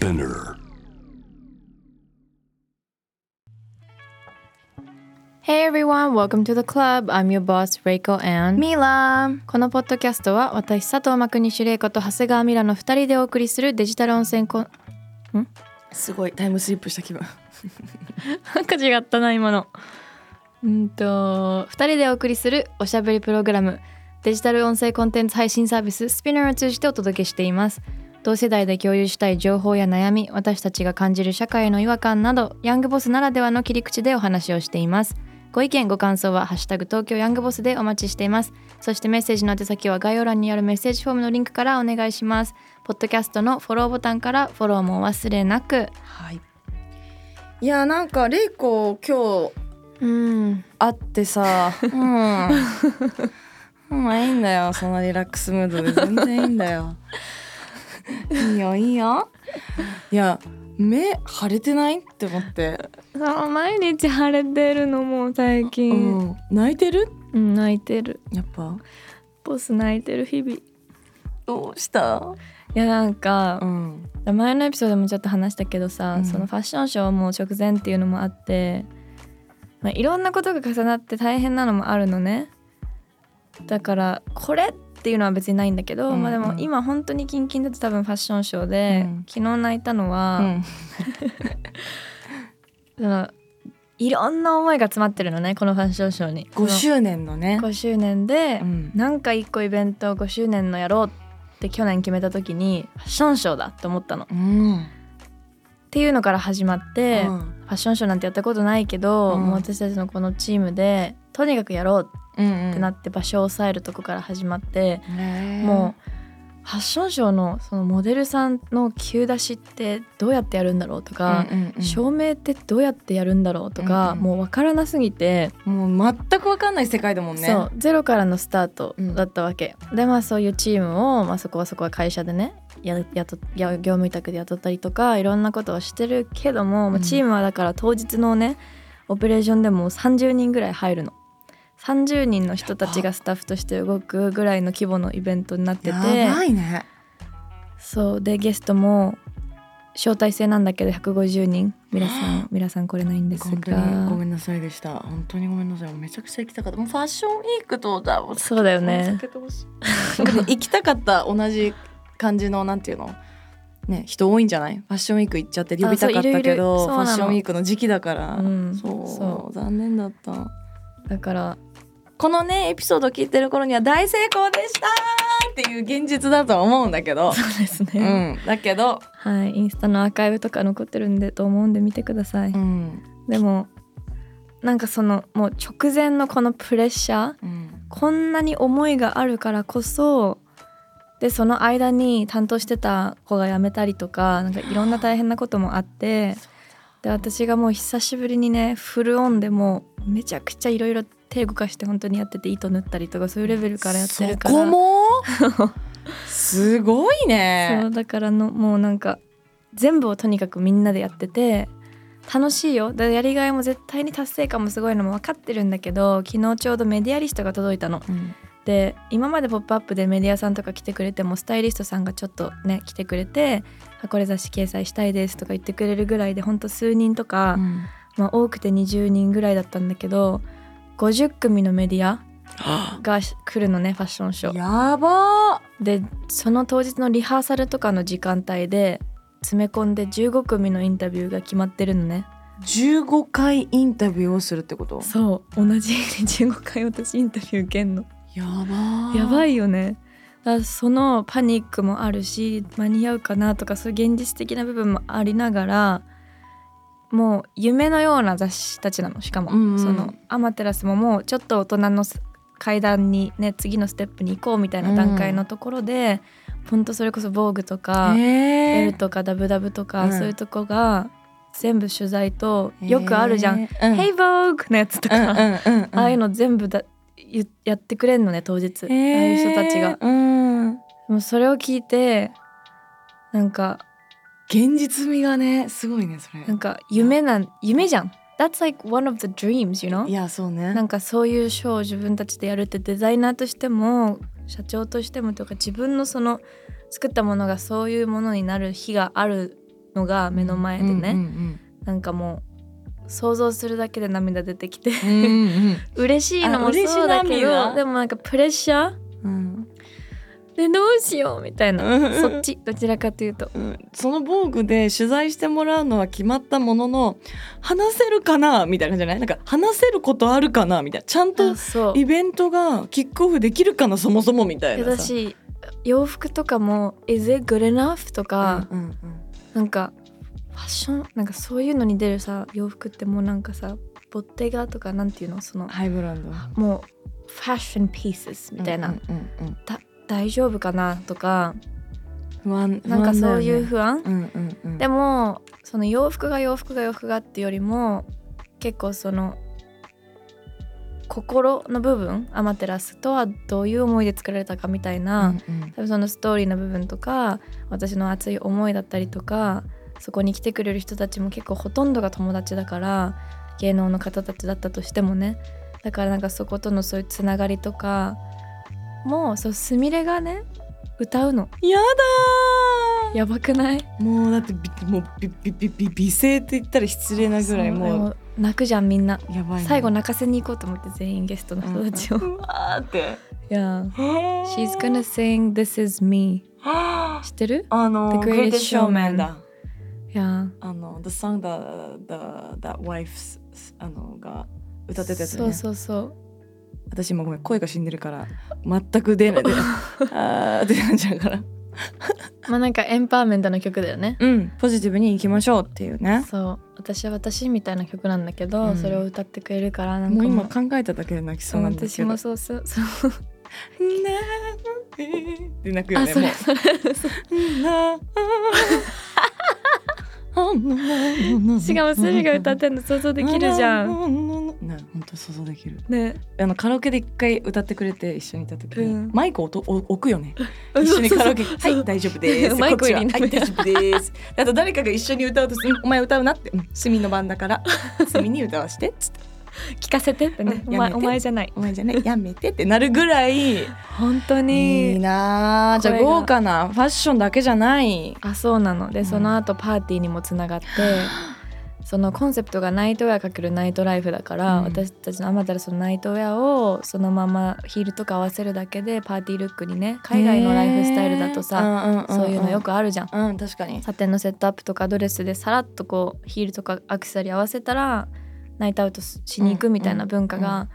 Spinner. Hey everyone, welcome to the club. I'm your boss, Reiko and ミラこのポッドキャストは私佐藤真国主玲子と長谷川ミラの2人でお送りするデジタル温泉コンすごいタイムスリップした気分。なんか違ったな今の。うんと2人でお送りするおしゃべりプログラムデジタル音声コンテンツ配信サービススピナーを通じてお届けしています同世代で共有したい情報や悩み私たちが感じる社会の違和感などヤングボスならではの切り口でお話をしています。ご意見ご感想は「ハッシュタグ東京ヤングボス」でお待ちしています。そしてメッセージの宛先は概要欄にあるメッセージフォームのリンクからお願いします。ポッドキャストのフォローボタンからフォローもお忘れなく。はい。いやなんかレイコ今日うん。会ってさ。うん。うんいいんだよ。そのリラックスムードで全然いいんだよいいよいいよ。いや目腫れてない？って思って、あ毎日晴れてるのもう最う近、ん、泣いてる？うん、泣いてる。やっぱ？ボス泣いてる日々。いどうした？やなんかう、ん。前のエピソードでもちょっと話したけどさ、うん。そのファッションショーも直前っていうのもあって、まあ、いろんなことが重なって大変なのもあるのね。だからこれっていうのは別にないんだけど、うんうん。まあでも今本当にキンキンだと多分ファッションショーで、うん。昨日泣いたのは、うん。そのいろんな思いが詰まってるのねこのファッションショーに。5周年のね。5周年で、うん。なんか一個イベント5周年のやろうって去年決めた時にファッションショーだって思ったの。っうん。ていうのから始まって、うん。ファッションショーなんてやったことないけど、うん。もう私たちのこのチームでとにかくやろううんってなって場所を抑えるとこから始まって、ねもうファッションショーのそのモデルさんの急出しってどうやってやるんだろうとか、うんうんうん。照明ってどうやってやるんだろうとか、うんうんもう分からなすぎて、もう全く分かんない世界だもんね。そうゼロからのスタートだったわけ、でまあそういうチームを、まあ、そこはそこは会社でねややとや業務委託で雇ったりとかいろんなことをしてるけども、まあチームはだから当日のねオペレーションでも30人ぐらい入るの。30人の人たちがスタッフとして動くぐらいの規模のイベントになってていね。そう。でゲストも招待制なんだけど150人皆さん皆さん来れないんです本当にごがめんなさいでした。本当にごめんなさい。めちゃくちゃ行きたかった。もうファッションウィークとだもそうだよね。行きたかった同じ感じのなんていうの？ね人多いんじゃない？ファッションウィーク行っちゃって呼びたかったけどファッションウィークの時期だから、うん。そうそ残念だった。だからこのねエピソード聞いてる頃には大成功でしたっていう現実だとは思うんだけど。そうですうね、ん。だけど。はい。インスタのアーカイブとか残ってるんでと思うんで見てください、うん。でもなんかそのもう直前のこのプレッシャーうん。こんなに思いがあるからこそでその間に担当してた子が辞めたりとかなんかいろんな大変なこともあってで私がもう久しぶりにねフルオンでもうめちゃくちゃいろいろ手動かして本当にやってて糸縫ったりとかそういうレベルからやってるから。そこも？すごいそねうだからのもうなんか全部をとにかくみんなでやってて楽しいよ。でやりがいも絶対に達成感もすごいのも分かってるんだけど昨日ちょうどメディアリストが届いたの。うん。で今まで「ポップアップでメディアさんとか来てくれてもスタイリストさんがちょっとね来てくれて「あこれ雑誌掲載したいです」とか言ってくれるぐらいでほんと数人とか、まあ、多くて20人ぐらいだったんだけど50組のメディアが来るのねファッションショー。やば。でその当日のリハーサルとかの時間帯で詰め込んで15組のインタビューが決まってるのね。15回インタビューをするってこと？そう。同じ。日に15回私インタビュー受けんの。やば。やばいいよね。そのパニックもあるし間に合うかなとかそういう現実的な部分もありながらもう夢のような雑誌たちなのしかも、うんうん。そのアマテラスももうちょっと大人の階段にね次のステップに行こうみたいな段階のところで、ほんとそれこそ「防具とか「え L」とか「ダブダブ」とか、うん。そういうとこが全部取材とよくあるじゃん「うん。Hey Vogue」のやつとか、うんうんうんうん。ああいうの全部だゆやってくれんのね当日、ああいう人たちが。うん。もうそれを聞いてなんか現実味がねすごいねそれ。なんか夢なん夢じゃん。That's like one of the dreams you know? いやそうね。なんかそういうショーを自分たちでやるってデザイナーとしても社長としてもとか自分のその作ったものがそういうものになる日があるのが目の前でね、うんなんかもう想像するだけで涙出てきて。うんうんうん。嬉しいのもそうだけ涙どでもなんかプレッシャー？うんでどうしようみたいな。うん。そっちどちらかというと。うん。その防具で取材してもらうのは決まったものの話せるかなみたいな感じじゃない？なんか話せることあるかなみたいな。ちゃんとイベントがキックオフできるかなそもそもみたいなさ。洋服とかも「Is it good enough?」とか、うんうんなんかファッション？なんかそういうのに出るさ洋服ってもうなんかさボッテガとかなんていうの？そのハイブランド。もうファッションピースみたいな、うんうんうん。だ大丈夫かなとか不安なんかそういう不不安、でもその洋服が洋服が洋服がってよりも結構その心の部分アマテラスとはどういう思いで作られたかみたいな、うんうん。多分そのストーリーの部分とか私の熱い思いだったりとかそこに来てくれる人たちも結構ほとんどが友達だから芸能の方たちだったとしてもね。だからなんかそことのそういうつながりとかもうそうすみれがね歌うの。やだー。やばくない？もうだってびもうびびびび美声って言ったら失礼なぐらいもうで泣くじゃんみんな。やばいね。最後泣かせに行こうと思って全員ゲストの人たちを、うん。うわーって。いや She's gonna sing This is me あ。知ってる？の The Greatest Showman だ。いや。あの The song that, that, that wife あのが歌ってたやつだそうそうそう私今ごめん声が死んでるから全く出ない。で あーってなっちゃうから。まあなんかエンパワーメントの曲だよね。うんポジティブに行きましょうっていうね。そう。私は私みたいな曲なんだけど、うん。それを歌ってくれるからなんもう。かも今考えただけで泣きそうなんです私けどもそうそうそう。って泣くよあねもそれそれう。なしかもスミが歌ってんの想像できるじゃんね本当想像できるねあのカラオケで一回歌ってくれて一緒にいた時に、うんマイクをとお置くよね一緒にカラオケはい大丈夫ですマイクこっちは入りねはい大丈夫ですあと誰かが一緒に歌うとすお前歌うなってうんスミの番だからスミに歌わしてっつって聞かせてってね、うんお前お前じゃない。お前じゃねやめてってなるぐらい。本当いいになあ。じゃあ豪華なファッションだけじゃない。あそうなの。でうん。その後パーティーにもつながって、そのコンセプトがナイトウェア×ナイトライフだから、うん。私たちのアマタラそのナイトウェアをそのままヒールとか合わせるだけでパーティールックにね海外のライフスタイルだとさ、さそういうのよくあるじゃん。うん確かに。サテンのセットアップとかドレスでさらっとこうヒールとかアクセサリー合わせたら night outしに行くみたいな文化が、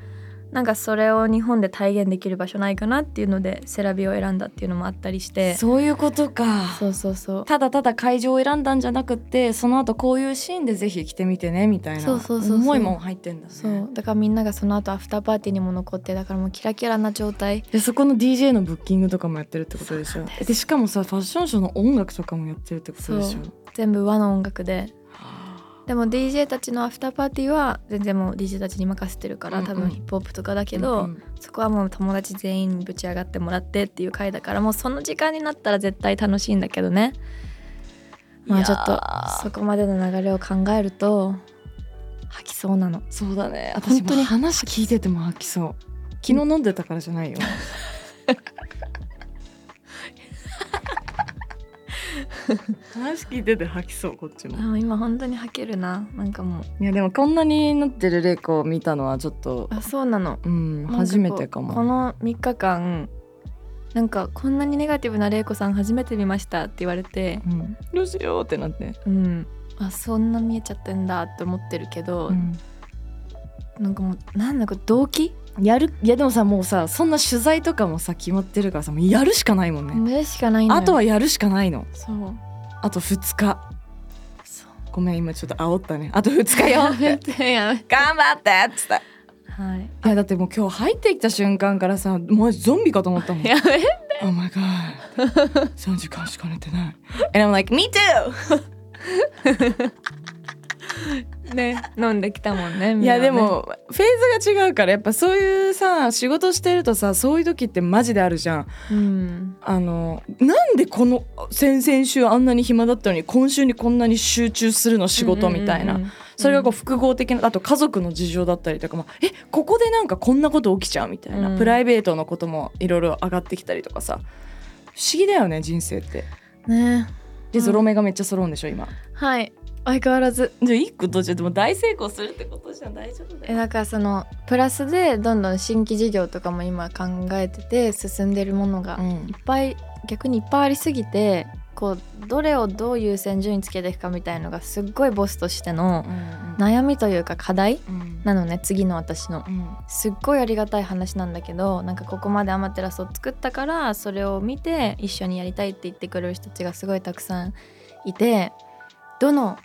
なんかそれを日本で体現できる場所ないかなっていうのでセラビを選んだっていうのもあったりして。そういうことか。そうそうそう。ただただ会場を選んだんじゃなくってその後こういうシーンでぜひ来てみてねみたいなそうそうそうそう。思いも入ってんだね。そう。だからみんながその後アフターパーティーにも残ってだからもうキラキラな状態。でそこの DJ のブッキングとかもやってるってことでしょ。でしかもさファッションショーの音楽とかもやってるってことでしょ。全部和の音楽ででも DJ たちのアフターパーティーは全然もう DJ たちに任せてるから、多分ヒップホップとかだけど、うんうん。そこはもう友達全員にぶち上がってもらってっていう回だからもうその時間になったら絶対楽しいんだけどね。まあちょっとそこまでの流れを考えると吐きそうなの。そうだね。私本当にも話聞いてても吐きそう。昨日飲んでたからじゃないよ 話聞いてて吐きそうこっちも。あ今本当に吐けるな。なんかもう。いやでもこんなになってる玲子を見たのはちょっとあそうなの。うん初めてかも。この3日間なんかこんなにネガティブな玲子さん初めて見ましたって言われてうん、どうしようってなって、うん。あそんな見えちゃってんだって思ってるけど、うんなんかもうなんだか動機？やる？いやでもさもうさそんな取材とかもさ決まってるからさもうやるしかないもんね、目しかないあとはやるしかないの。そう。あと2日。そう。ごめん今ちょっと煽ったね。あと2日よ。頑張ってっつって。はい。いやだってもう今日入ってきた瞬間からさもうゾンビかと思ったもん。やめ Oh my god 3時間しか寝てない。And I'm like me too ね飲んできたもんねいやでもフェーズが違うからやっぱそういうさ仕事してるとさそういう時ってマジであるじゃん。うん。あのなんでこの先々週あんなに暇だったのに今週にこんなに集中するの仕事みたいな、それがこう複合的なあと家族の事情だったりとかもえここでなんかこんなこと起きちゃうみたいな、うん。プライベートのこともいろいろ上がってきたりとかさ。不思議だよね人生って。ね。でゾロ目がめっちゃ揃うんでしょ今。はい相変わらず。じゃあ一個途中でも大成功するってことじゃん。大丈夫だよ。えだからそのプラスでどんどん新規事業とかも今考えてて進んでるものがうん。いっぱい逆にいっぱいありすぎてこうどれをどう優先順位つけていくかみたいのがすっごいボスとしての悩みというか課題うん。なのね次の私の。うん。すっごいありがたい話なんだけどなんかここまでアマテラスを作ったからそれを見て一緒にやりたいって言ってくれる人たちがすごいたくさんいてどの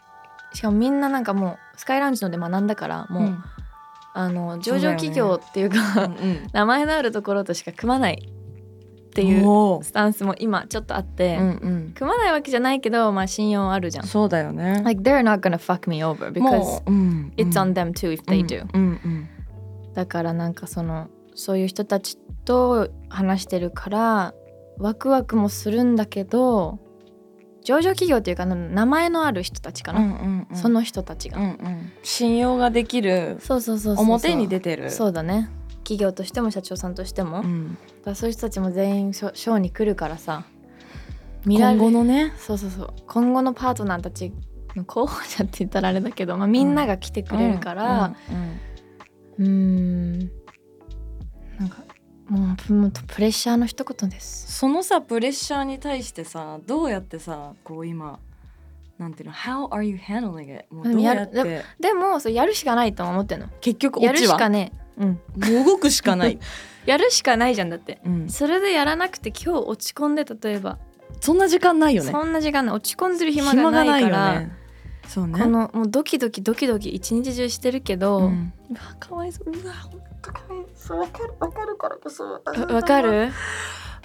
しかもみんななんかもうスカイラウンジので学んだからもう、あの上場企業っていうかうんうん。名前のあるところとしか組まないっていうスタンスも今ちょっとあって、うんうん。組まないわけじゃないけどまあ信用あるじゃん。そうだよね。Like they're not gonna fuck me over も because う、うん、it's on them too if they do、うんうん。だからなんかそのそういう人たちと話してるからワクワクもするんだけど上場企業っていうかな名前のある人たちかな、うんうんうん。その人たちが、うんうん。信用ができるそうそうそうそう表に出てる。そうだね。企業としても社長さんとしても、うん。らそういう人たちも全員ショーに来るからさ。今後のね。そうそうそう。今後のパートナーたちの候補者って言ったらあれだけど、まあ、みんなが来てくれるから、うんうん。うーん。なんかもうプもうプレッシャーの一言です。そのさプレッシャーに対してさどうやってさこう今なんていうの How are you handling it? もうどうやっでもてでもそれやるしかないと思ってんの。結局やるしかねえ。うん。もう動くしかない、やるしかないじゃんだって。うん、それでやらなくて今日落ち込んで例えば、そんな時間ないよねそんな時間ない落ち込んでる暇暇がないからよねそうね。このもうドキドキドキドキ一日中してるけど、ううんわかわいそう。うわほんとかわいそう。わかるわかるからこそ。わわかる？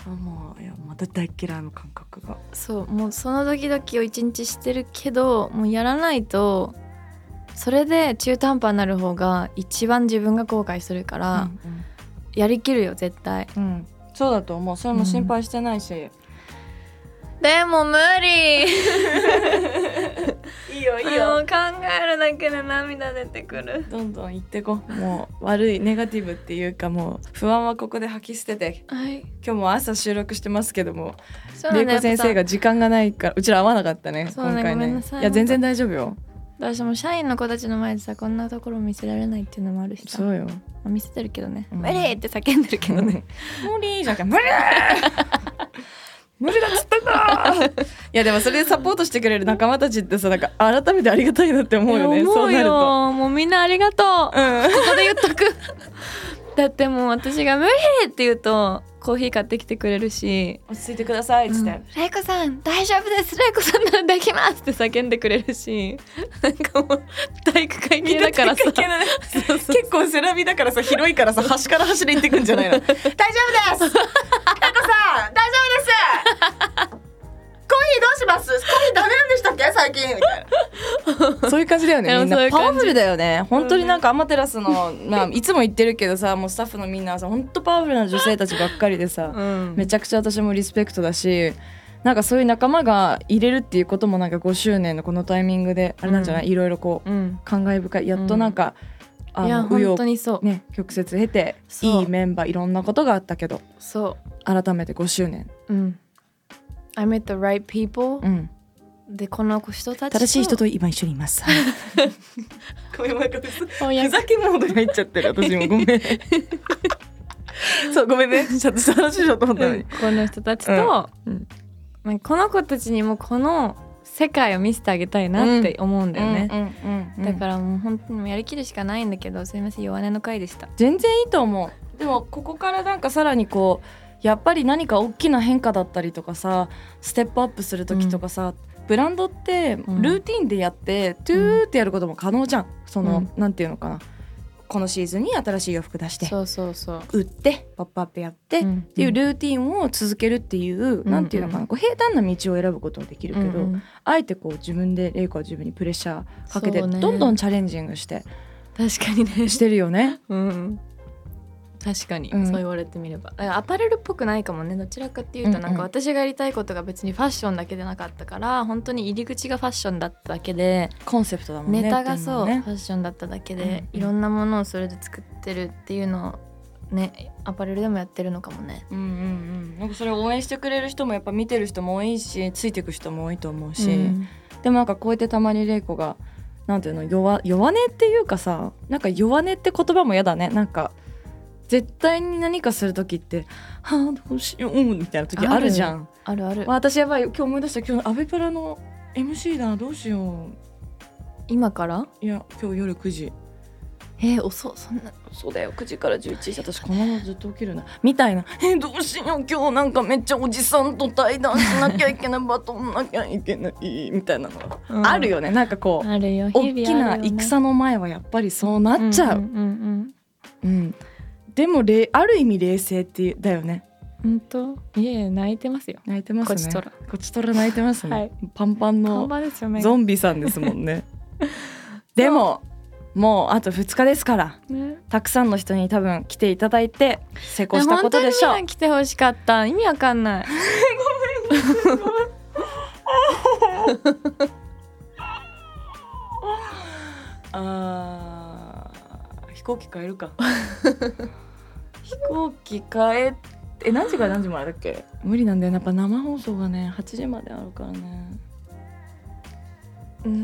あもういやまた大嫌いの感覚が。そうもうそのドキドキを一日してるけどもうやらないとそれで中途半端になる方が一番自分が後悔するから、やりきるよ絶対。うん。うんそうだと思う。それも心配してないし、でも無理 いいよ。もう考えるだけで涙出てくる。どんどん言ってこもう悪いネガティブっていうかもう不安はここで吐き捨てて。はい。今日も朝収録してますけども玲子先生が時間がないからうちら会わなかったねそうね今回ね。ごめんなさい。や全然大丈夫よ。ぱ私も社員の子たちの前でさこんなところ見せられないっていうのもあるしそうよ。あ見せてるけどね、うん。無理って叫んでるけどね。無理じゃん無理 無理だっつったんだ。いやでもそれでサポートしてくれる仲間たちってさなんか改めてありがたいなって思うよね。そうなると。よもうみんなありがとう。うん。ここで言っとく。だってもう私が「無理!」って言うとコーヒー買ってきてくれるし。落ち着いてくださいっつって、「玲子さん大丈夫です。玲子さんならできます!」って叫んでくれるし。なんかもう体育会系だからさ。結構セラビだからさ広いからさ端から端で行ってくんじゃないの。大丈夫です。あとさ大丈夫ですどうします？コーヒーダメなんでしたっけ？最近。みたいな。そういう感じだよねみんな。パワフルだよね。本当になんかアマテラスの、まあ、いつも言ってるけどさもうスタッフのみんなはさ本当パワフルな女性たちばっかりでさ、うん。めちゃくちゃ私もリスペクトだしなんかそういう仲間が入れるっていうこともなんか5周年のこのタイミングであれなんじゃない、いろいろこううん。感慨深い。やっとなんか、あいや本当にそう、ね曲折経ていいメンバーいろんなことがあったけどそ改めて5周年、ううん I met the right people、うん、でこの人たちと正しい人と今一緒にいます。ごめんなんかふざけモードに入っちゃってる私も ごめん。そうごめんね。ちょっと正しい人と思ったのに。この人たちと、うん。まあこの子たちにもこの世界を見せてあげたいなって思うんだよね、だかららもう本当にやりきるしかないんだけどすいません弱音の回でした。全然いいと思う。でもここからなんかさらにこうやっぱり何か大きな変化だったりとかさステップアップする時とかさ、ブランドってルん。ーティンでやって、トゥーってやることも可能じゃん。その、うん。なんていうのかな。このシーズンに新しい洋服出してそうそうそう。売ってポップアップやって、うん。っていうルーティンを続けるっていう、うん。なんていうのかな。こう平坦な道を選ぶことはできるけど、うん。うんあえてこう自分で玲子は自分にプレッシャーかけて、ね。どんどんチャレンジングして確かにね。してるよね。うん確かに、うん。そう言われてみれば。アパレルっぽくないかもね。どちらかっていうと、なんか私がやりたいことが別にファッションだけでなかったから本当に入り口がファッションだっただけでコンセプトだもんね。ネタがそう、ね。ファッションだっただけで、うんうん。いろんなものをそれで作ってるっていうのねアパレルでもやってるのかもね。うんうんうん。なんかそれを応援してくれる人もやっぱ見てる人も多いしついていく人も多いと思うし、うん。でもなんかこうやってたまに玲子がなんていうの弱弱音っていうかさなんか弱音って言葉も嫌だね。なんか絶対に何かする時って「はあどうしよう」みたいな時あるじゃん。あるある。わ私やばい今日思い出した今日アベパラの MC だどうしよ今から？ういや今日夜9時。えー、遅そんなそうだよ。9時から11時。私このままずっと起きるな。みたいな。えどうしよう今日なんかめっちゃおじさんと対談しなきゃいけない。バトンなきゃいけない。みたいなの。が、うん。あるよね。なんかこうあるよ。大きな戦の前はやっぱりそうなっちゃう、うんうん。うんでもれある意味冷静っていうだよね。うん本当？いえ泣いてますよ。泣いてますね。こちとら。こちとら泣いてますね、はい。パンパン看のゾンビさんですもんね。でももうあと2日ですから。ね。たくさんの人に多分来ていただいて成功したことでしょう。来てほしかった。意味わかんない。あー飛行機変えるか飛行機変ええ何時から何時までだっけ？無理なんだよ。ねやっぱ生放送がね8時まであるからね。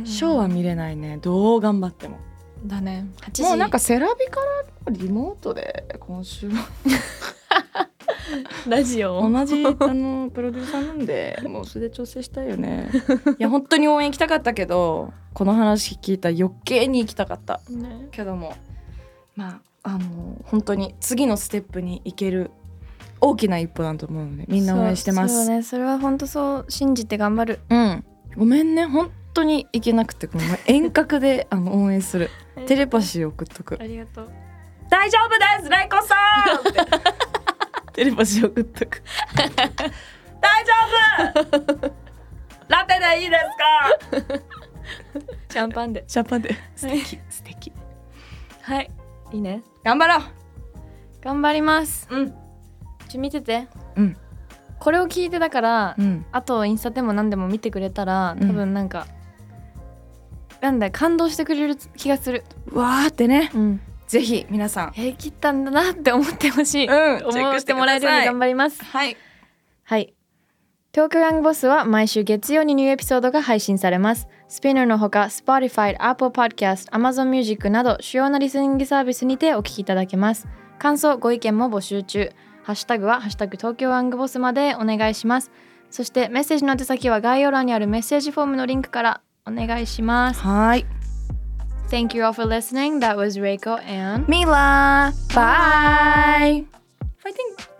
ショーは見れないね。どう頑張っても。だね。8時。もうなんかセラビからリモートで今週は。ラジオ。同じあのプロデューサーなんでもう素で調整したいよね。いや本当に応援行きたかったけどこの話聞いたら余計に行きたかった。ね。けども。まああの本当に次のステップに行ける大きな一歩だと思うのでみんな応援してます。そうね。それは本当そう信じて頑張る。うん。ごめんね。本当に行けなくてごめん。遠隔であの応援する。テレパシー送っとく。ありがとう。大丈夫です。レイコさん！テレパシー送っとく。大丈夫！ラテでいいですか？シャンパンで。シャンパンで。素はい。敵。素敵。はいいいね。頑張ろう。頑張ります。うん。ちょ見てて。うん。これを聞いてだから、うん。あとインスタでも何でも見てくれたらうん。多分なんか、なんだ感動してくれる気がする。わーってね。うん。ぜひ皆さん。やりきったんだなって思ってほしい、うん。思ってもらえるように頑張ります。はい。はい東京ヤングボスは毎週月曜にニューエピソードが配信されます。スピナーのほか Spotify、Apple Podcast、Amazon Music など主要なリスニングサービスにてお聞きいただけます。感想、ご意見も募集中。ハッシュタグはハッシュタグ東京ヤングボスまでお願いします。そしてメッセージの宛先は概要欄にあるメッセージフォームのリンクからお願いします。はい Thank you all for listening. That was Reiko and ミラバイファイティング